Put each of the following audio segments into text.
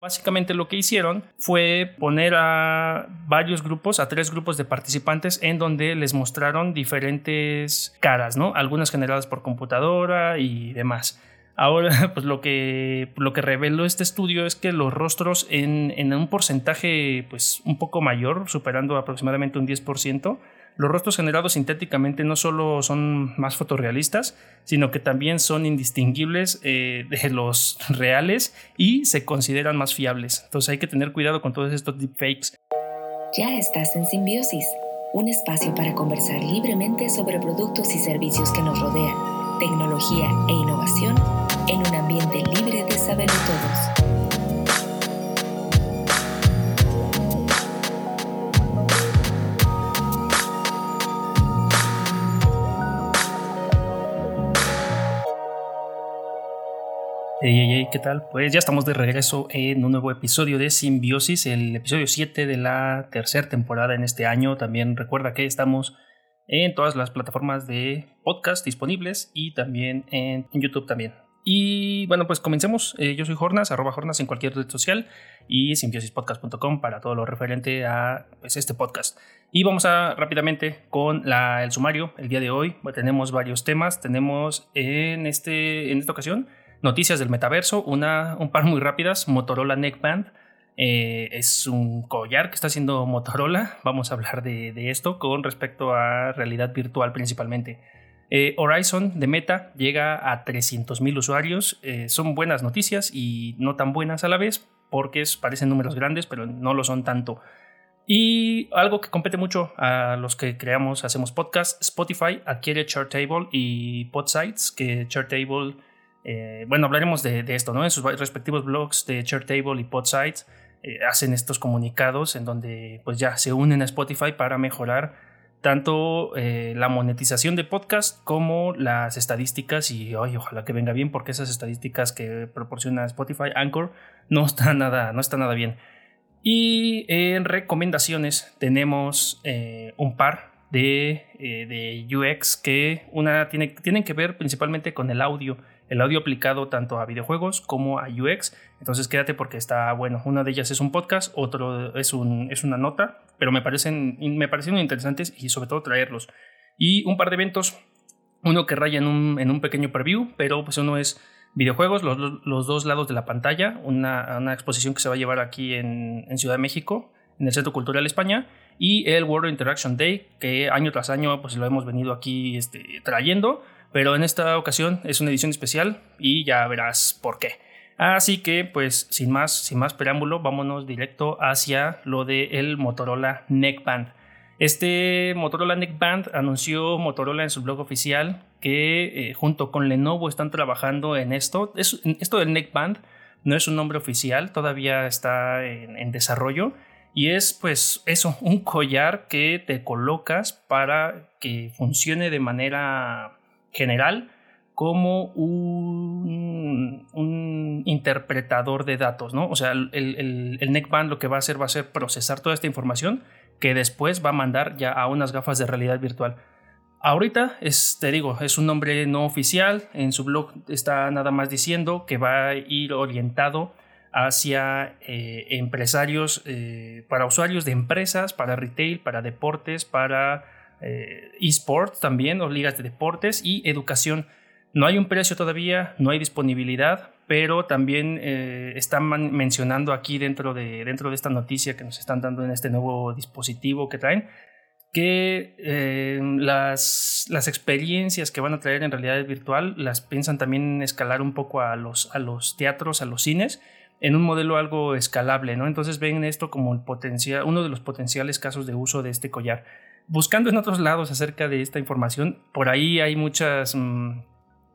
Básicamente lo que hicieron fue poner a varios grupos, a tres grupos de participantes en donde les mostraron diferentes caras, ¿no? Algunas generadas por computadora y demás. Ahora, pues lo que, lo que reveló este estudio es que los rostros en, en un porcentaje pues un poco mayor, superando aproximadamente un 10%, los rostros generados sintéticamente no solo son más fotorrealistas, sino que también son indistinguibles eh, de los reales y se consideran más fiables. Entonces hay que tener cuidado con todos estos deepfakes. Ya estás en Simbiosis, un espacio para conversar libremente sobre productos y servicios que nos rodean, tecnología e innovación en un ambiente libre de saber todos. Hey, hey, hey, ¿qué tal? Pues ya estamos de regreso en un nuevo episodio de Simbiosis, el episodio 7 de la tercera temporada en este año. También recuerda que estamos en todas las plataformas de podcast disponibles y también en, YouTube también. Y bueno, pues comencemos. Eh, yo soy Jornas, arroba Jornas en cualquier red social y simbiosispodcast.com para todo lo referente a pues, este podcast. Y vamos a rápidamente con el sumario. El día de hoy tenemos varios temas. Tenemos en, este, en esta ocasión noticias del metaverso, una, un par muy rápidas, Motorola Neckband. Eh, es un collar que está haciendo Motorola. Vamos a hablar de, esto con respecto a realidad virtual principalmente. Eh, Horizon de Meta llega a 300.000 usuarios. Eh, son buenas noticias y no tan buenas a la vez porque parecen números grandes, pero no lo son tanto. Y algo que compete mucho a los que creamos, hacemos podcast, Spotify adquiere Chartable y Podsites, que Chartable eh, bueno, hablaremos de, esto, ¿no? En sus respectivos blogs de Chartable y Podsites eh, hacen estos comunicados en donde pues ya se unen a Spotify para mejorar tanto eh, la monetización de podcast como las estadísticas y ojalá que venga bien porque esas estadísticas que proporciona Spotify Anchor no está nada, no está nada bien. Y en recomendaciones tenemos un par de, de, UX que una tiene, tienen que ver principalmente con el audio el audio aplicado tanto a videojuegos como a UX. Entonces quédate porque está bueno. Una de ellas es un podcast, otro es, un, es una nota, pero me parecen, me parecieron interesantes y sobre todo traerlos. Y un par de eventos, uno que raya en un, en un pequeño preview, pero pues uno es videojuegos, los, los dos lados de la pantalla, una, una, exposición que se va a llevar aquí en, en Ciudad de México, en el Centro Cultural España, y el World Interaction Day, que año tras año pues lo hemos venido aquí este, trayendo pero en esta ocasión es una edición especial y ya verás por qué. Así que, pues, sin más, sin más preámbulo, vámonos directo hacia lo del el Motorola Neckband. Este Motorola Neckband anunció Motorola en su blog oficial que eh, junto con Lenovo están trabajando en esto. esto del Neckband no es un nombre oficial, todavía está en, en desarrollo. Y es pues eso, un collar que te colocas para que funcione de manera general como un, un, interpretador de datos, ¿no? O sea, el, el, el, neckband lo que va a hacer va a ser procesar toda esta información que después va a mandar ya a unas gafas de realidad virtual. Ahorita, es, te digo, es un nombre no oficial, en su blog está nada más diciendo que va a ir orientado hacia eh, empresarios, eh, para usuarios de empresas, para retail, para deportes, para eh, esports también, o ligas de deportes y educación. No hay un precio todavía, no hay disponibilidad, pero también eh, están mencionando aquí dentro de, dentro de esta noticia que nos están dando en este nuevo dispositivo que traen, que eh, las, las, experiencias que van a traer en realidad virtual las piensan también escalar un poco a los, a los teatros, a los cines, en un modelo algo escalable, ¿no? Entonces ven esto como el potencial, uno de los potenciales casos de uso de este collar buscando en otros lados acerca de esta información, por ahí hay muchas mm,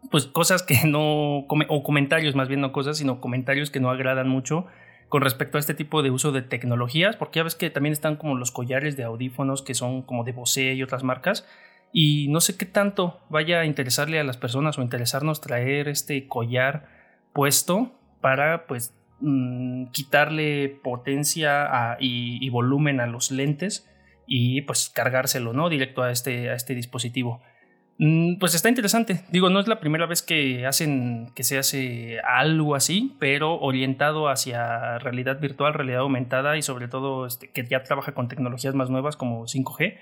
pues cosas que no, o comentarios más bien no cosas, sino comentarios que no agradan mucho con respecto a este tipo de uso de tecnologías, porque ya ves que también están como los collares de audífonos que son como de Bose y otras marcas, y no sé qué tanto vaya a interesarle a las personas o interesarnos traer este collar puesto para pues mm, quitarle potencia y volumen a los lentes y pues cargárselo, ¿no? Directo a este, a este dispositivo. Mm, pues está interesante. Digo, no es la primera vez que hacen, que se hace algo así, pero orientado hacia realidad virtual, realidad aumentada y sobre todo este, que ya trabaja con tecnologías más nuevas como 5G.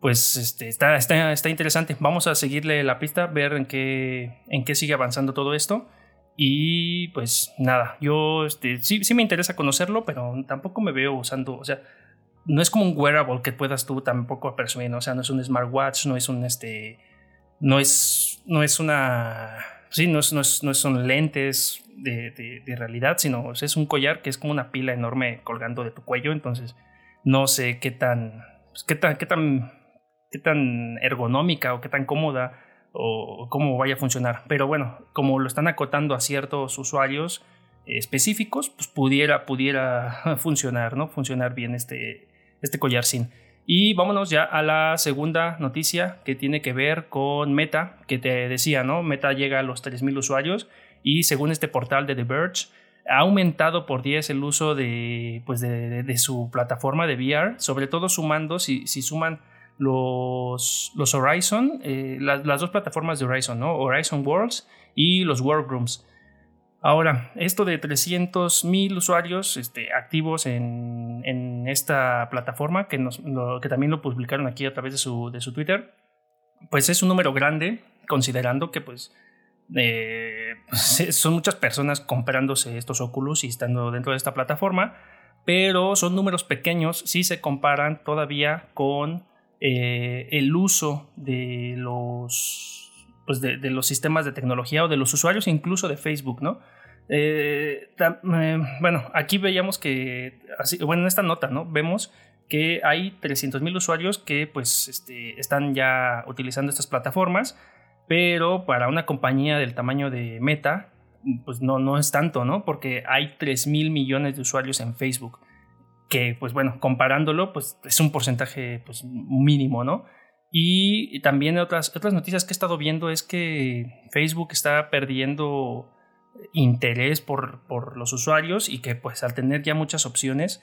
Pues este, está, está, está interesante. Vamos a seguirle la pista, ver en qué, en qué sigue avanzando todo esto. Y pues nada, yo este, sí, sí me interesa conocerlo, pero tampoco me veo usando, o sea, no es como un wearable que puedas tú tampoco presumir, o sea, no es un smartwatch, no es un este no es, no es una, sí, no, es, no, no son lentes de, de, realidad, sino es un collar que es como una pila enorme colgando de tu cuello, entonces no sé qué tan, pues, qué tan, qué tan, qué tan ergonómica o qué tan cómoda o cómo vaya a funcionar. Pero bueno, como lo están acotando a ciertos usuarios específicos, pues pudiera, pudiera funcionar, ¿no? Funcionar bien este, este collar sin. Y vámonos ya a la segunda noticia que tiene que ver con Meta, que te decía, ¿no? Meta llega a los 3.000 usuarios y según este portal de The Verge, ha aumentado por 10 el uso de, pues de, su plataforma de VR, sobre todo sumando, si, si suman los, los Horizon, eh, las, las, dos plataformas de Horizon, ¿no? Horizon Worlds y los Workrooms. Ahora, esto de 300.000 usuarios este, activos en, esta plataforma, que, también lo publicaron aquí a través de su, de su Twitter, pues es un número grande, considerando que pues, eh, pues son muchas personas comprándose estos Oculus y estando dentro de esta plataforma, pero son números pequeños si se comparan todavía con eh, el uso de los pues de, los sistemas de tecnología o de los usuarios incluso de Facebook, ¿no? Eh, eh, bueno, aquí veíamos que, así, bueno, en esta nota, ¿no? Vemos que hay 300.000 usuarios que pues este, están ya utilizando estas plataformas, pero para una compañía del tamaño de Meta, pues no, no es tanto, ¿no? Porque hay 3.000 millones de usuarios en Facebook, que pues bueno, comparándolo, pues es un porcentaje pues mínimo, ¿no? Y también otras, otras noticias que he estado viendo es que Facebook está perdiendo interés por, por los usuarios y que pues al tener ya muchas opciones,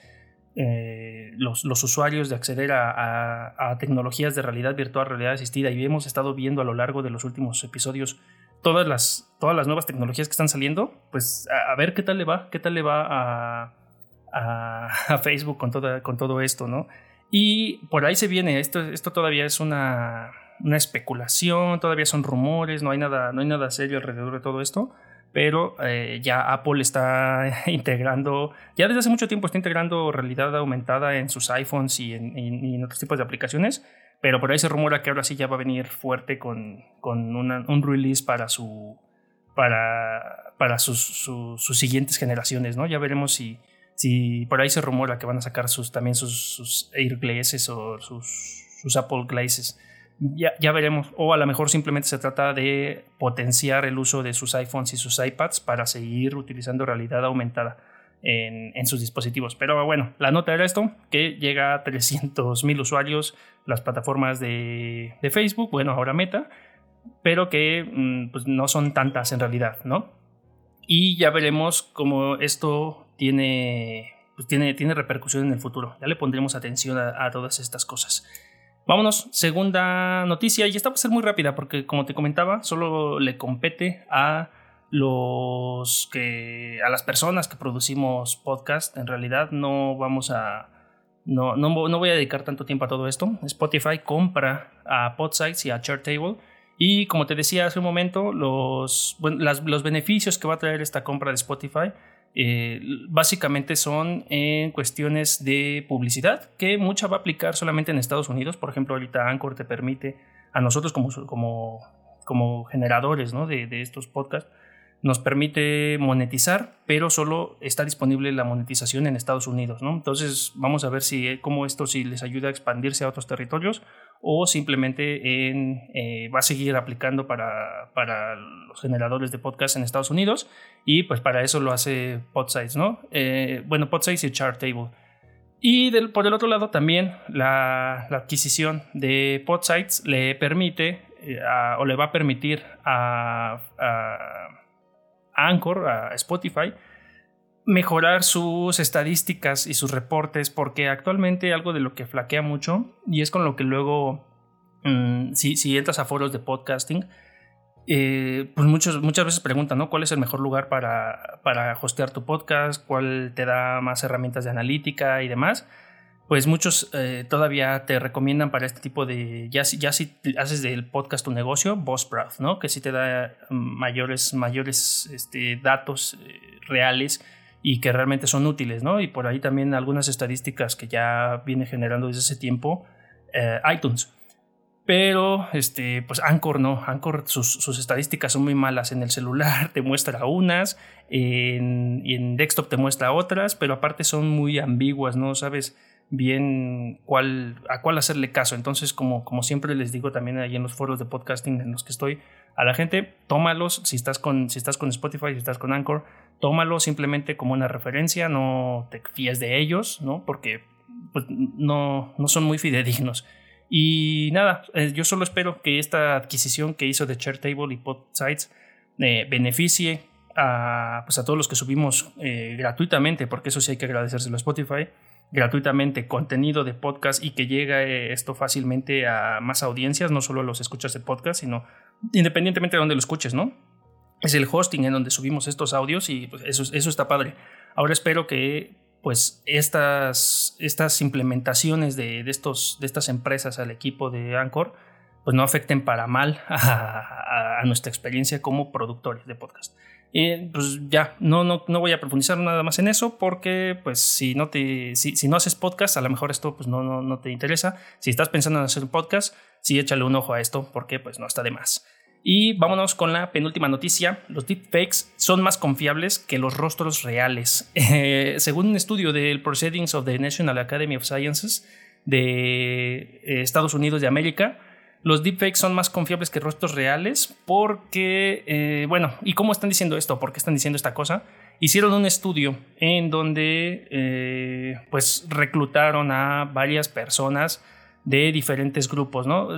eh, los, los, usuarios de acceder a, a, tecnologías de realidad virtual, realidad asistida, y hemos estado viendo a lo largo de los últimos episodios todas las, todas las nuevas tecnologías que están saliendo, pues a, ver qué tal le va, qué tal le va a, a, Facebook con, toda, con todo esto, ¿no? Y por ahí se viene, esto, esto todavía es una, una especulación, todavía son rumores, no hay, nada, no hay nada serio alrededor de todo esto, pero eh, ya Apple está integrando, ya desde hace mucho tiempo está integrando realidad aumentada en sus iPhones y en, otros tipos de aplicaciones, pero por ahí se rumora que ahora sí ya va a venir fuerte con, con un release para su para, para sus, sus siguientes generaciones, ¿no? Ya veremos si, si por ahí se rumora que van a sacar sus, también sus, sus o sus, sus Apple Glazes. Ya, ya, veremos. O a lo mejor simplemente se trata de potenciar el uso de sus iPhones y sus iPads para seguir utilizando realidad aumentada en, en sus dispositivos. Pero bueno, la nota era esto, que llega a 300.000 usuarios las plataformas de, de, Facebook, bueno, ahora Meta, pero que mm, pues no son tantas en realidad, ¿no? Y ya veremos cómo esto tiene, pues tiene, tiene repercusión en el futuro. Ya le pondremos atención a, todas estas cosas. Vámonos, segunda noticia, y esta va a ser muy rápida porque como te comentaba, solo le compete a los que a las personas que producimos podcast. En realidad no vamos a no, no, no voy a dedicar tanto tiempo a todo esto. Spotify compra a Podsites y a Chartable y como te decía hace un momento, los, los beneficios que va a traer esta compra de Spotify eh, básicamente son en cuestiones de publicidad, que mucha va a aplicar solamente en Estados Unidos. Por ejemplo, ahorita Anchor te permite a nosotros como, como, como generadores de estos podcasts, nos permite monetizar, pero solo está disponible la monetización en Estados Unidos, ¿no? Entonces vamos a ver si eh, cómo esto si les ayuda a expandirse a otros territorios o simplemente en, eh, va a seguir aplicando para, para, los generadores de podcast en Estados Unidos y pues para eso lo hace Podsites, ¿no? Eh, bueno, Podsites y Chartable. Y por el otro lado también la, la adquisición de Podsites le permite o le va a permitir a Anchor, a Spotify, mejorar sus estadísticas y sus reportes, porque actualmente algo de lo que flaquea mucho, y es con lo que luego mm, si, si entras a foros de podcasting, eh, pues muchos, muchas veces preguntan. ¿Cuál es el mejor lugar para, para hostear tu podcast? ¿Cuál te da más herramientas de analítica y demás? Pues muchos eh, todavía te recomiendan para este tipo de, ya, ya si haces del podcast tu negocio, Buzzsprout, ¿no? Que sí te da mayores, mayores este, datos eh, reales y que realmente son útiles, ¿no? Y por ahí también algunas estadísticas que ya viene generando desde ese tiempo iTunes. Pero, este, pues Anchor no, Anchor sus, estadísticas son muy malas. En el celular te muestra unas, y en desktop te muestra otras, pero aparte son muy ambiguas, no sabes bien cuál, a cuál hacerle caso. Entonces, como, como siempre les digo también ahí en los foros de podcasting en los que estoy, a la gente, tómalos, si estás con, si estás con Spotify, si estás con Anchor, tómalos simplemente como una referencia, no te fíes de ellos, ¿no? Porque pues, no, no son muy fidedignos. Y nada, eh, yo solo espero que esta adquisición que hizo de Table y Podsites eh, beneficie a, pues a todos los que subimos eh, gratuitamente, porque eso sí hay que agradecérselo a Spotify, gratuitamente contenido de podcast y que llegue esto fácilmente a más audiencias, no solo a los escuchas de podcast, sino independientemente de donde lo escuches, ¿no? Es el hosting en donde subimos estos audios y pues, eso, está padre. Ahora espero que pues estas, estas implementaciones de, estos, de estas empresas al equipo de Anchor pues no afecten para mal a, nuestra experiencia como productores de podcast. Y pues ya, no, no, no, voy a profundizar nada más en eso porque pues si no, te, si, no haces podcast, a lo mejor esto pues no, no, no te interesa. Si estás pensando en hacer un podcast, sí échale un ojo a esto porque pues no está de más. Y vámonos con la penúltima noticia. Los deepfakes son más confiables que los rostros reales. Eh, según un estudio del Proceedings of the National Academy of Sciences de eh, Estados Unidos de América, los deepfakes son más confiables que rostros reales porque, eh, bueno, ¿y cómo están diciendo esto? ¿Por qué están diciendo esta cosa? Hicieron un estudio en donde pues reclutaron a varias personas de diferentes grupos, ¿no?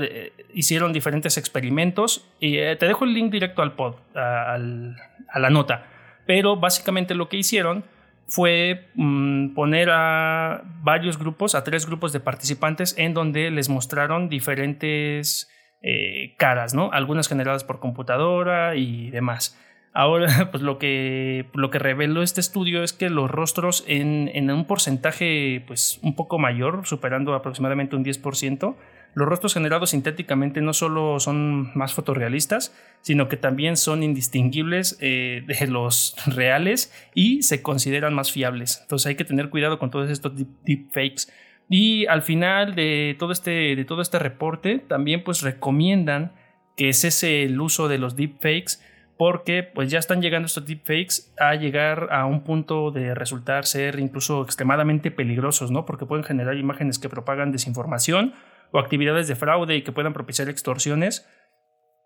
hicieron diferentes experimentos y eh, te dejo el link directo al pod, a, la nota, pero básicamente lo que hicieron fue mm, poner a varios grupos, a tres grupos de participantes en donde les mostraron diferentes eh, caras, ¿no? Algunas generadas por computadora y demás. Ahora, pues lo que, lo que reveló este estudio es que los rostros en, en, un porcentaje pues un poco mayor, superando aproximadamente un 10%, los rostros generados sintéticamente no solo son más fotorrealistas, sino que también son indistinguibles eh, de los reales y se consideran más fiables. Entonces hay que tener cuidado con todos estos deepfakes. Y al final de todo este, de todo este reporte, también pues recomiendan que cese el uso de los deepfakes porque pues ya están llegando estos deepfakes a llegar a un punto de resultar ser incluso extremadamente peligrosos, ¿no? Porque pueden generar imágenes que propagan desinformación o actividades de fraude y que puedan propiciar extorsiones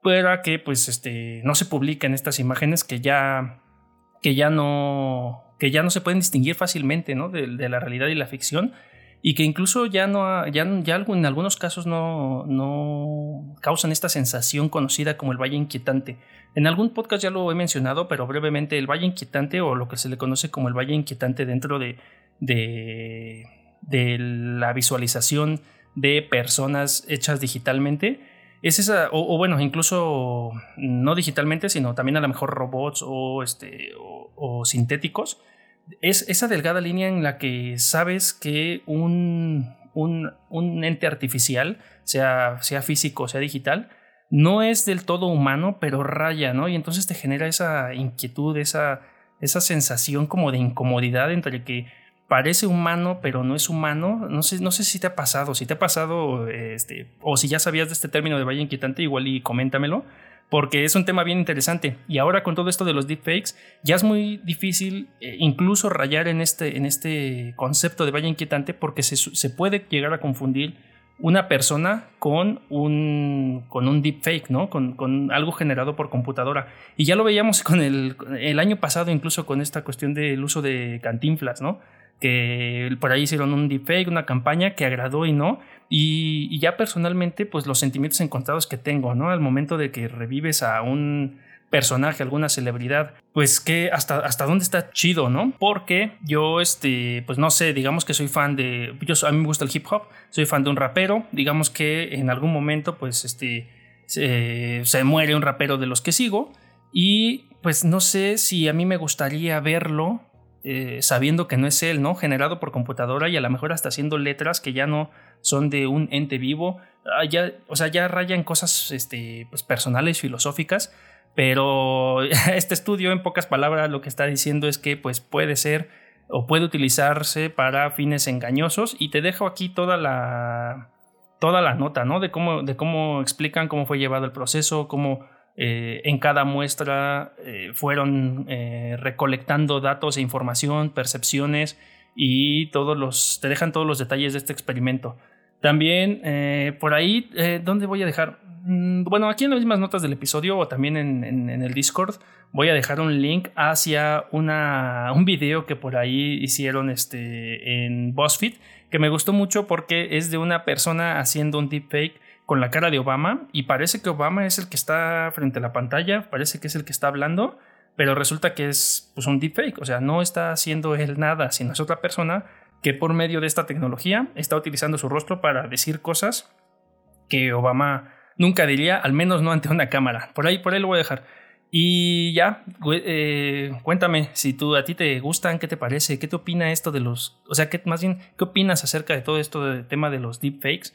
para que pues este no se publiquen estas imágenes que ya que ya no que ya no se pueden distinguir fácilmente, ¿no? de, de la realidad y la ficción y que incluso ya no ya, ya en algunos casos no, no causan esta sensación conocida como el valle inquietante. En algún podcast ya lo he mencionado, pero brevemente el valle inquietante o lo que se le conoce como el valle inquietante dentro de, de, de la visualización de personas hechas digitalmente es esa, o, bueno, incluso no digitalmente, sino también a lo mejor robots o, este, o sintéticos, es esa delgada línea en la que sabes que un, un, ente artificial, sea, sea físico, sea digital, no es del todo humano, pero raya, ¿no? Y entonces te genera esa inquietud, esa, esa sensación como de incomodidad entre que parece humano, pero no es humano. No sé, no sé si te ha pasado, si te ha pasado, este, o si ya sabías de este término de valle inquietante, igual y coméntamelo porque es un tema bien interesante. Y ahora con todo esto de los deepfakes, ya es muy difícil eh, incluso rayar en este, en este concepto de valle inquietante porque se, se, puede llegar a confundir una persona con un, con un deepfake, ¿no? Con, con, algo generado por computadora. Y ya lo veíamos con el, el año pasado incluso con esta cuestión del uso de cantinflas, ¿no? Que por ahí hicieron un deepfake, una campaña que agradó y no. Y, ya personalmente, pues los sentimientos encontrados que tengo, ¿no? Al momento de que revives a un personaje, alguna celebridad, pues que hasta, hasta dónde está chido, ¿no? Porque yo, este, pues no sé, digamos que soy fan de, yo, a mí me gusta el hip hop, soy fan de un rapero, digamos que en algún momento, pues, este, se, muere un rapero de los que sigo y pues no sé si a mí me gustaría verlo eh, sabiendo que no es él, ¿no? Generado por computadora y a lo mejor hasta haciendo letras que ya no son de un ente vivo, ah, ya, o sea, ya rayan cosas este, pues, personales, filosóficas, pero este estudio, en pocas palabras, lo que está diciendo es que pues puede ser o puede utilizarse para fines engañosos y te dejo aquí toda la toda la nota, ¿no? De cómo, de cómo explican cómo fue llevado el proceso, cómo eh, en cada muestra eh, fueron eh, recolectando datos e información, percepciones y todos los, te dejan todos los detalles de este experimento. También por ahí, ¿dónde voy a dejar? Mm, bueno, aquí en las mismas notas del episodio o también en, el Discord voy a dejar un link hacia una, un video que por ahí hicieron este, en BuzzFeed que me gustó mucho porque es de una persona haciendo un deepfake con la cara de Obama y parece que Obama es el que está frente a la pantalla, parece que es el que está hablando, pero resulta que es pues, un deepfake, o sea, no está haciendo él nada, sino es otra persona que por medio de esta tecnología está utilizando su rostro para decir cosas que Obama nunca diría, al menos no ante una cámara. Por ahí, por ahí lo voy a dejar. Y ya, eh, cuéntame si tú a ti te gustan, qué te parece, qué te opina esto de los, o sea, ¿qué, más bien, qué opinas acerca de todo esto del tema de los deepfakes.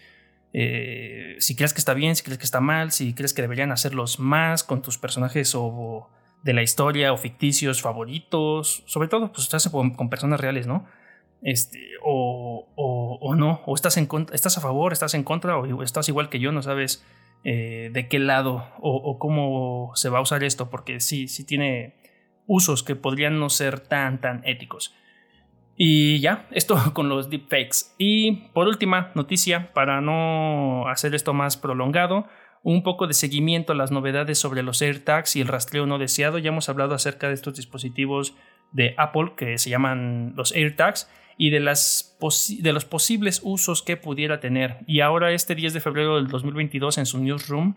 Eh, si crees que está bien, si crees que está mal, si crees que deberían hacerlos más con tus personajes o de la historia o ficticios favoritos, sobre todo, pues estás con, con personas reales, ¿no? Este, o, o, no, o estás, en estás a favor, estás en contra, o estás igual que yo, no sabes eh, de qué lado o, cómo se va a usar esto, porque sí, sí tiene usos que podrían no ser tan, tan éticos. Y ya, esto con los deepfakes. Y por última noticia, para no hacer esto más prolongado, un poco de seguimiento a las novedades sobre los AirTags y el rastreo no deseado. Ya hemos hablado acerca de estos dispositivos de Apple que se llaman los AirTags y de, las de los posibles usos que pudiera tener. Y ahora este 10 de febrero del 2022 en su newsroom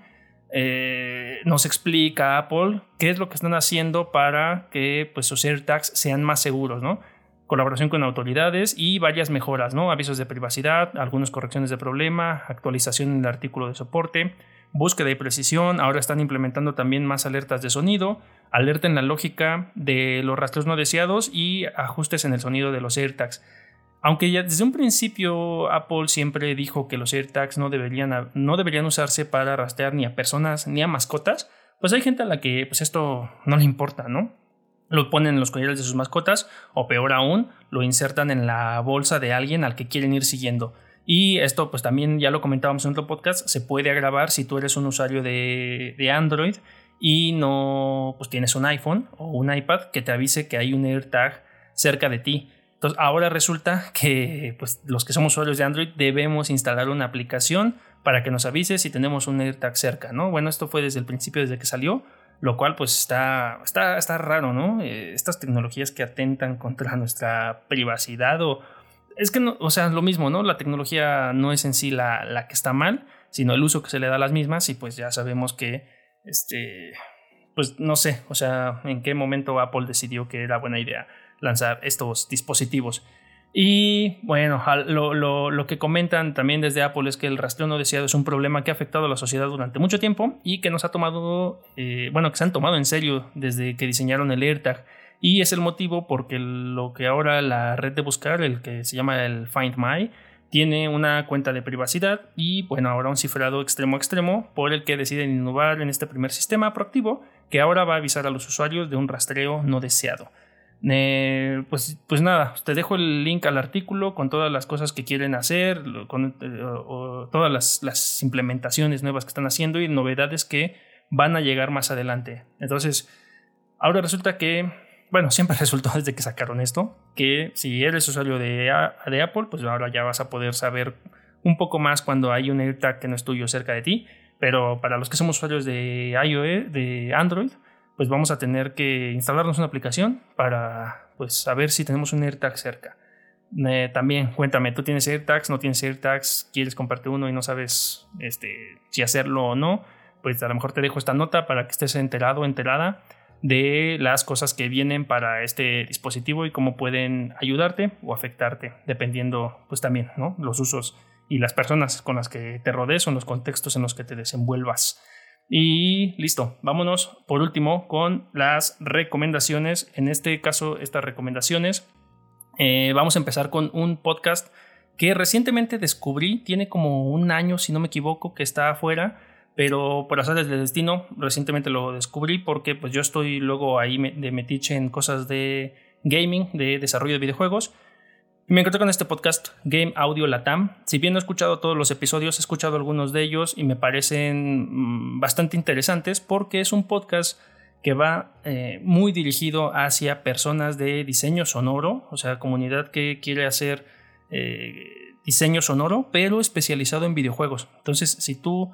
eh, nos explica Apple qué es lo que están haciendo para que pues, sus AirTags sean más seguros, ¿no? Colaboración con autoridades y varias mejoras, ¿no? Avisos de privacidad, algunas correcciones de problema, actualización en el artículo de soporte, búsqueda y precisión. Ahora están implementando también más alertas de sonido, alerta en la lógica de los rastros no deseados y ajustes en el sonido de los AirTags. Aunque ya desde un principio Apple siempre dijo que los AirTags no deberían, no deberían usarse para rastrear ni a personas ni a mascotas, pues hay gente a la que pues esto no le importa, ¿no? Lo ponen en los collares de sus mascotas o peor aún, lo insertan en la bolsa de alguien al que quieren ir siguiendo. Y esto pues también ya lo comentábamos en otro podcast, se puede agravar si tú eres un usuario de, de Android y no pues tienes un iPhone o un iPad que te avise que hay un AirTag cerca de ti. Entonces ahora resulta que pues, los que somos usuarios de Android debemos instalar una aplicación para que nos avise si tenemos un AirTag cerca, ¿no? Bueno, esto fue desde el principio, desde que salió, lo cual pues está, está, está raro, ¿no? Eh, estas tecnologías que atentan contra nuestra privacidad o... Es que, no, o sea, lo mismo, ¿no? La tecnología no es en sí la, la que está mal, sino el uso que se le da a las mismas y pues ya sabemos que este, pues no sé, o sea, en qué momento Apple decidió que era buena idea lanzar estos dispositivos. Y bueno, lo, que comentan también desde Apple es que el rastreo no deseado es un problema que ha afectado a la sociedad durante mucho tiempo y que nos ha tomado, eh, bueno, que se han tomado en serio desde que diseñaron el AirTag. Y es el motivo porque lo que ahora la red de buscar, el que se llama el Find My, tiene una cuenta de privacidad y bueno, ahora un cifrado extremo a extremo por el que deciden innovar en este primer sistema proactivo que ahora va a avisar a los usuarios de un rastreo no deseado. Eh, pues, pues nada, te dejo el link al artículo con todas las cosas que quieren hacer, con eh, todas las, implementaciones nuevas que están haciendo y novedades que van a llegar más adelante. Entonces, ahora resulta que bueno, siempre resultó desde que sacaron esto, que si eres usuario de, de, Apple, pues ahora ya vas a poder saber un poco más cuando hay un AirTag que no es tuyo cerca de ti, pero para los que somos usuarios de iOS, de Android, pues vamos a tener que instalarnos una aplicación para pues saber si tenemos un AirTag cerca. Eh, también cuéntame, ¿tú tienes AirTags? ¿No tienes AirTags? ¿Quieres comprarte uno y no sabes este, si hacerlo o no? pues a lo mejor te dejo esta nota para que estés enterado, enterada de las cosas que vienen para este dispositivo y cómo pueden ayudarte o afectarte, dependiendo pues también, ¿no? Los usos y las personas con las que te rodees o los contextos en los que te desenvuelvas. Y listo, vámonos por último con las recomendaciones. En este caso, estas recomendaciones, eh, vamos a empezar con un podcast que recientemente descubrí, tiene como un año, si no me equivoco, que está afuera, pero por azares del destino, recientemente lo descubrí porque pues yo estoy luego ahí de metiche en cosas de gaming, de desarrollo de videojuegos me encontré con este podcast, Game Audio Latam. Si bien no he escuchado todos los episodios, he escuchado algunos de ellos y me parecen mm, bastante interesantes porque es un podcast que va eh, muy dirigido hacia personas de diseño sonoro, o sea, comunidad que quiere hacer eh, diseño sonoro, pero especializado en videojuegos. Entonces, si tú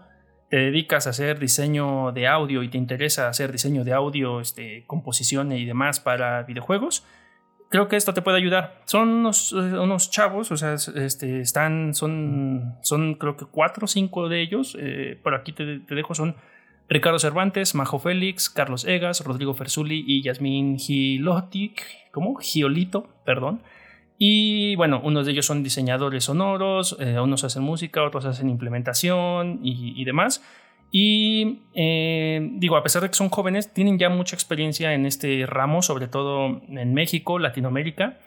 te dedicas a hacer diseño de audio y te interesa hacer diseño de audio, este, composición y demás para videojuegos, creo que esto te puede ayudar. Son unos, eh, chavos, o sea, este, están, son, son creo que cuatro o cinco de ellos. Eh, por aquí te, dejo, son Ricardo Cervantes, Majo Félix, Carlos Egas, Rodrigo Fersuli y Yasmín Giloti, ¿cómo? Giolito, perdón. Y bueno, unos de ellos son diseñadores sonoros, eh, unos hacen música, otros hacen implementación y, y demás. Y eh, digo, a pesar de que son jóvenes, tienen ya mucha experiencia en este ramo, sobre todo en México, Latinoamérica,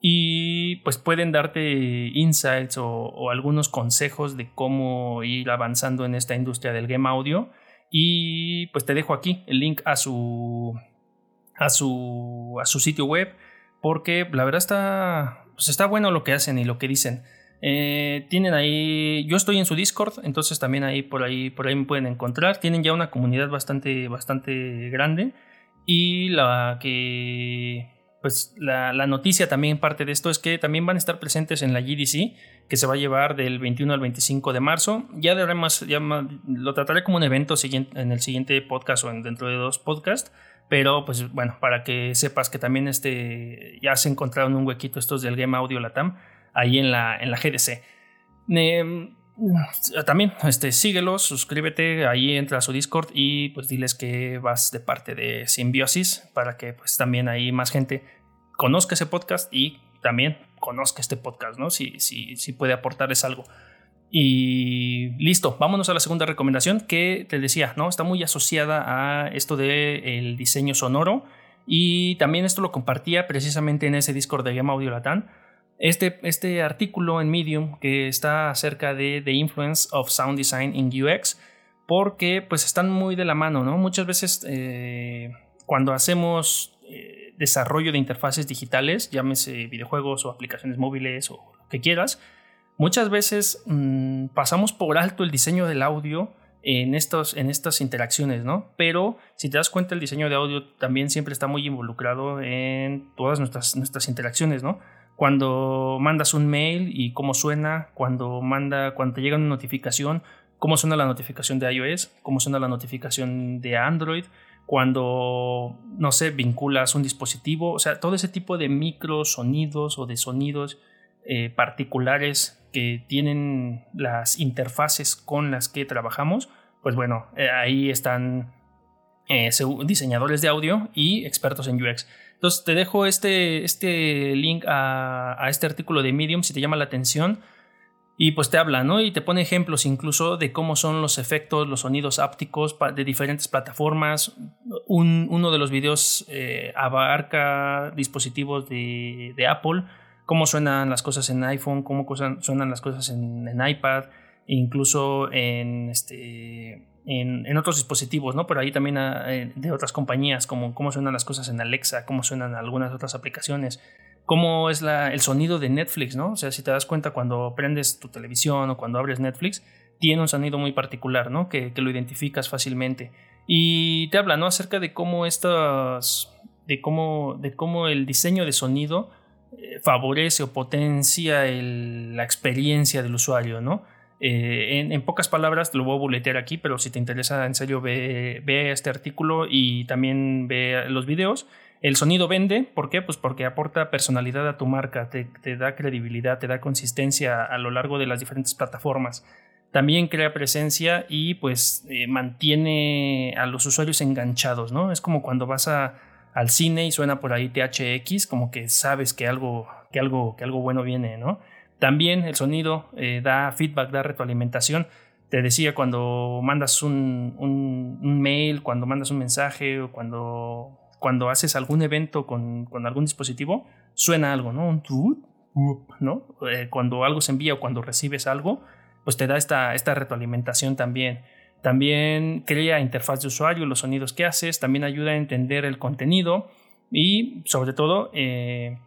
y pues pueden darte insights o, algunos consejos de cómo ir avanzando en esta industria del game audio. Y pues te dejo aquí el link a su, a su, a su sitio web, porque la verdad está, pues está bueno lo que hacen y lo que dicen. Eh, tienen ahí, yo estoy en su Discord, entonces también ahí por ahí por ahí me pueden encontrar. Tienen ya una comunidad bastante bastante grande y la que pues la, noticia también parte de esto es que también van a estar presentes en la GDC que se va a llevar del 21 al 25 de marzo. Ya más, ya lo trataré como un evento en el siguiente podcast o dentro de dos podcasts. Pero pues bueno, para que sepas que también este, ya se encontraron un huequito estos del Game Audio Latam ahí en la, en la GDC. Em, también este, síguelos, suscríbete, ahí entra a su Discord y pues diles que vas de parte de Simbiosis para que pues también ahí más gente conozca ese podcast y también conozca este podcast, ¿no? Si, si, si puede aportarles algo. Y listo, vámonos a la segunda recomendación que te decía, ¿no? Está muy asociada a esto del el diseño sonoro y también esto lo compartía precisamente en ese Discord de Game Audio Latam este, este artículo en Medium que está acerca de The Influence of Sound Design in UX, porque pues están muy de la mano, ¿no? Muchas veces eh, cuando hacemos eh, desarrollo de interfaces digitales, llámese videojuegos o aplicaciones móviles o lo que quieras, muchas veces mm, pasamos por alto el diseño del audio en, estos, en estas interacciones, ¿no? Pero si te das cuenta, el diseño de audio también siempre está muy involucrado en todas nuestras, nuestras interacciones, ¿no? Cuando mandas un mail y cómo suena, cuando manda, cuando te llega una notificación, cómo suena la notificación de iOS, cómo suena la notificación de Android, cuando, no sé, vinculas un dispositivo, o sea, todo ese tipo de micro sonidos o de sonidos eh, particulares que tienen las interfaces con las que trabajamos, pues bueno, eh, ahí están eh, diseñadores de audio y expertos en UX. Entonces te dejo este, este link a, este artículo de Medium si te llama la atención. Y pues te habla, ¿no? Y te pone ejemplos incluso de cómo son los efectos, los sonidos ápticos de diferentes plataformas. uno de los videos eh, abarca dispositivos de, Apple, cómo suenan las cosas en iPhone, cómo suenan las cosas en, iPad, incluso en este en, otros dispositivos, ¿no? Pero ahí también ah, eh, de otras compañías, como cómo suenan las cosas en Alexa, cómo suenan algunas otras aplicaciones, cómo es la, el sonido de Netflix, ¿no? O sea, si te das cuenta cuando prendes tu televisión o cuando abres Netflix, tiene un sonido muy particular, ¿no? Que, lo identificas fácilmente. Y te habla, ¿no? Acerca de cómo estas, de cómo, de cómo el diseño de sonido eh, favorece o potencia la experiencia del usuario, ¿no? Eh, en, pocas palabras, te lo voy a buletear aquí, pero si te interesa en serio, ve, este artículo y también ve los videos. El sonido vende, ¿por qué? Pues porque aporta personalidad a tu marca, te, da credibilidad, te da consistencia a lo largo de las diferentes plataformas. también crea presencia y pues eh, mantiene a los usuarios enganchados, ¿no? Es como cuando vas a, al cine y suena por ahí THX, como que sabes que algo, que algo, que algo bueno viene, ¿no? También el sonido eh, da feedback, da retroalimentación. Te decía cuando mandas un, un, mail, cuando mandas un mensaje o cuando, cuando haces algún evento con, con algún dispositivo, suena algo, ¿no? Un ¿no? Eh, cuando algo se envía o cuando recibes algo, pues te da esta, esta retroalimentación también. También crea interfaz de usuario, los sonidos que haces, también ayuda a entender el contenido y sobre todo eh,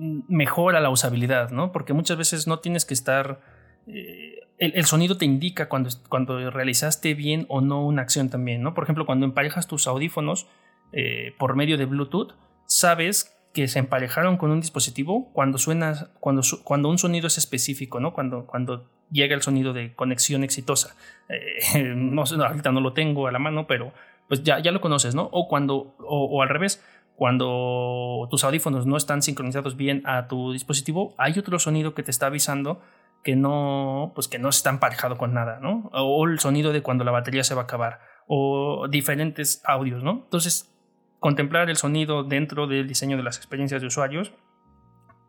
mejora la usabilidad, ¿no? Porque muchas veces no tienes que estar... Eh, el, sonido te indica cuando, cuando realizaste bien o no una acción también, ¿no? Por ejemplo, cuando emparejas tus audífonos eh, por medio de Bluetooth, sabes que se emparejaron con un dispositivo cuando suena, cuando, cuando un sonido es específico, ¿no? Cuando, cuando llega el sonido de conexión exitosa. Eh, no ahorita no lo tengo a la mano, pero pues ya, ya lo conoces, ¿no? O cuando, o, al revés, cuando tus audífonos no están sincronizados bien a tu dispositivo, hay otro sonido que te está avisando que no, pues que no está emparejado con nada, ¿no? O el sonido de cuando la batería se va a acabar, o diferentes audios, ¿no? Entonces, contemplar el sonido dentro del diseño de las experiencias de usuarios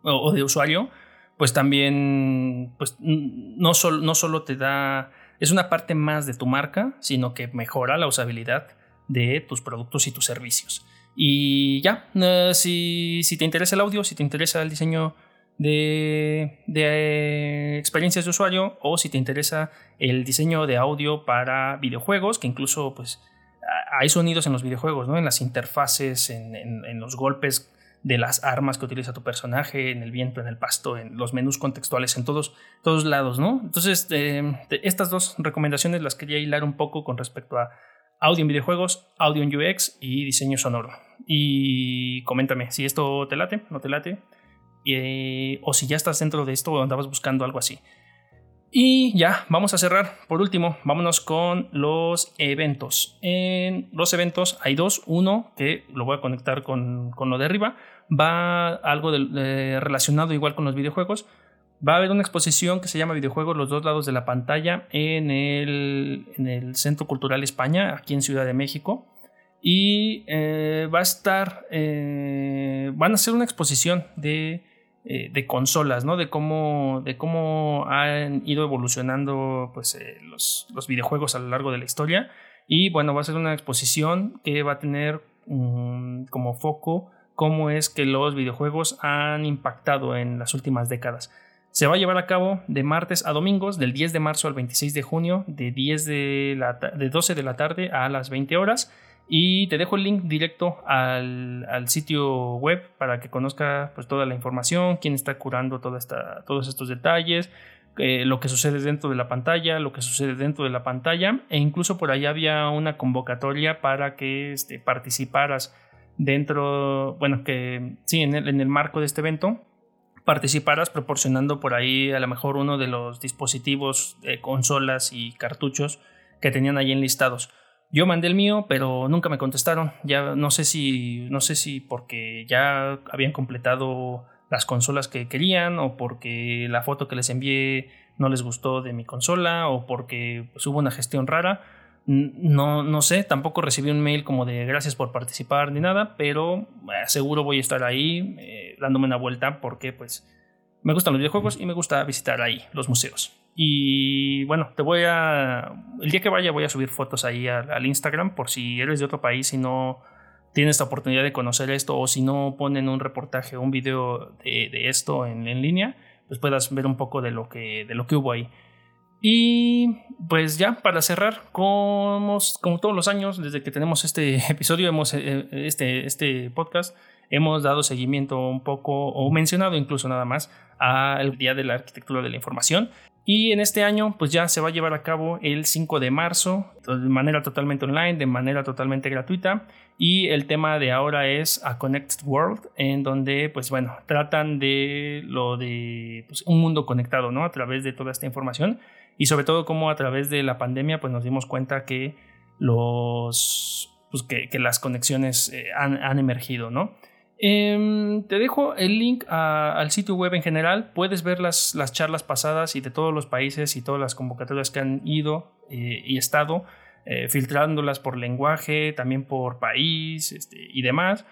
o, de usuario, pues también pues, no, no solo te da, es una parte más de tu marca, sino que mejora la usabilidad de tus productos y tus servicios. Y ya, eh, si, si, te interesa el audio, si te interesa el diseño de, de eh, experiencias de usuario o si te interesa el diseño de audio para videojuegos, que incluso pues hay sonidos en los videojuegos, ¿no? En las interfaces, en, los golpes de las armas que utiliza tu personaje, en el viento, en el pasto, en los menús contextuales, en todos, todos lados, ¿no? Entonces, eh, estas dos recomendaciones las quería hilar un poco con respecto a audio en videojuegos, audio en UX y diseño sonoro. Y coméntame si esto te late, no te late, eh, o si ya estás dentro de esto o andabas buscando algo así. Y ya, vamos a cerrar. Por último, vámonos con los eventos. En los eventos hay dos. Uno, que lo voy a conectar con, lo de arriba, va algo relacionado igual con los videojuegos. Va a haber una exposición que se llama Videojuegos los dos lados de la pantalla en el, en el Centro Cultural España, aquí en Ciudad de México. Y eh, va a estar, eh, van a hacer una exposición de eh, de consolas, ¿no? De cómo, de cómo han ido evolucionando pues, los, videojuegos a lo largo de la historia. Y bueno, va a ser una exposición que va a tener mm, como foco cómo es que los videojuegos han impactado en las últimas décadas. Se va a llevar a cabo de martes a domingos, del 10 de marzo al 26 de junio, de, 10 de, la, de 12 de la tarde a las 20 horas. Y te dejo el link directo al, sitio web para que conozca pues, toda la información, quién está curando toda esta, todos estos detalles, eh, lo que sucede dentro de la pantalla, lo que sucede dentro de la pantalla. E incluso por ahí había una convocatoria para que este, participaras dentro, bueno, que sí, en el, en el marco de este evento participaras proporcionando por ahí a lo mejor uno de los dispositivos, eh, consolas y cartuchos que tenían ahí enlistados. Yo mandé el mío, pero nunca me contestaron. Ya no sé si, no sé si porque ya habían completado las consolas que querían o porque la foto que les envié no les gustó de mi consola o porque pues, hubo una gestión rara. No, no sé, tampoco recibí un mail como de gracias por participar ni nada, pero eh, seguro voy a estar ahí eh, dándome una vuelta porque pues me gustan los videojuegos y me gusta visitar ahí los museos. Y bueno, te voy a. El día que vaya, voy a subir fotos ahí al, Instagram por si eres de otro país y no tienes la oportunidad de conocer esto o si no ponen un reportaje o un video de, esto en, línea, pues puedas ver un poco de lo que, de lo que hubo ahí. Y pues ya para cerrar, como, como todos los años, desde que tenemos este episodio, hemos, eh, este, este podcast, hemos dado seguimiento un poco, o mencionado incluso nada más, al Día de la Arquitectura de la Información. Y en este año, pues ya se va a llevar a cabo el 5 de marzo, de manera totalmente online, de manera totalmente gratuita. Y el tema de ahora es A Connected World, en donde, pues bueno, tratan de lo de pues, un mundo conectado, ¿no? A través de toda esta información. Y sobre todo, como a través de la pandemia, pues nos dimos cuenta que los. Pues que, las conexiones eh, han, han emergido, ¿no? Em, te dejo el link al sitio web en general. Puedes ver las, las, charlas pasadas y de todos los países y todas las convocatorias que han ido eh, y estado, eh, filtrándolas por lenguaje, también por país este, y demás.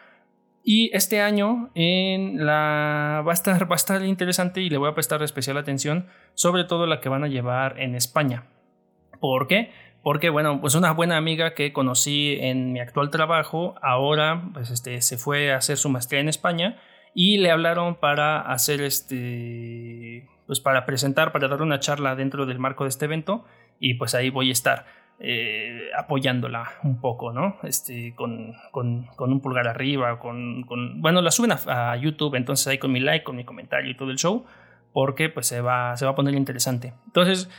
Y este año en la, va, a estar, va interesante y le voy a prestar especial atención, sobre todo la que van a llevar en España. ¿Por qué? Porque, bueno, pues una buena amiga que conocí en mi actual trabajo, ahora pues este, se fue a hacer su maestría en España y le hablaron para hacer este, pues para presentar, para dar una charla dentro del marco de este evento y pues ahí voy a estar. Eh, apoyándola un poco, ¿no? Este, con, con, con un pulgar arriba, con, con, bueno, la suben a, YouTube, entonces ahí con mi like, con mi comentario y todo el show, porque pues se va, se va a poner interesante. Entonces,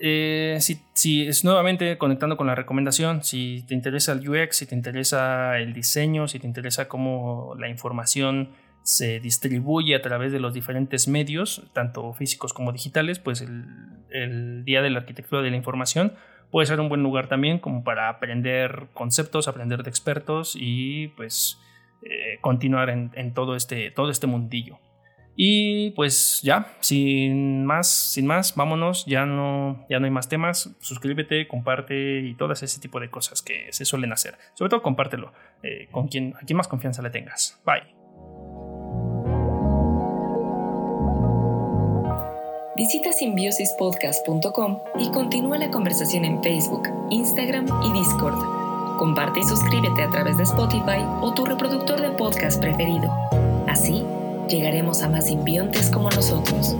eh, si, si, es nuevamente conectando con la recomendación, si te interesa el UX, si te interesa el diseño, si te interesa cómo la información se distribuye a través de los diferentes medios, tanto físicos como digitales, pues el, el Día de la Arquitectura de la Información puede ser un buen lugar también como para aprender conceptos, aprender de expertos y pues eh, continuar en, en, todo, este, todo este mundillo. Y pues ya, sin más, sin más, vámonos, ya no, ya no hay más temas, suscríbete, comparte y todas ese tipo de cosas que se suelen hacer. Sobre todo compártelo eh, con quien, a quien más confianza le tengas. Bye. Visita simbiosispodcast.com y continúa la conversación en Facebook, Instagram y Discord. Comparte y suscríbete a través de Spotify o tu reproductor de podcast preferido. Así, llegaremos a más simbiontes como nosotros.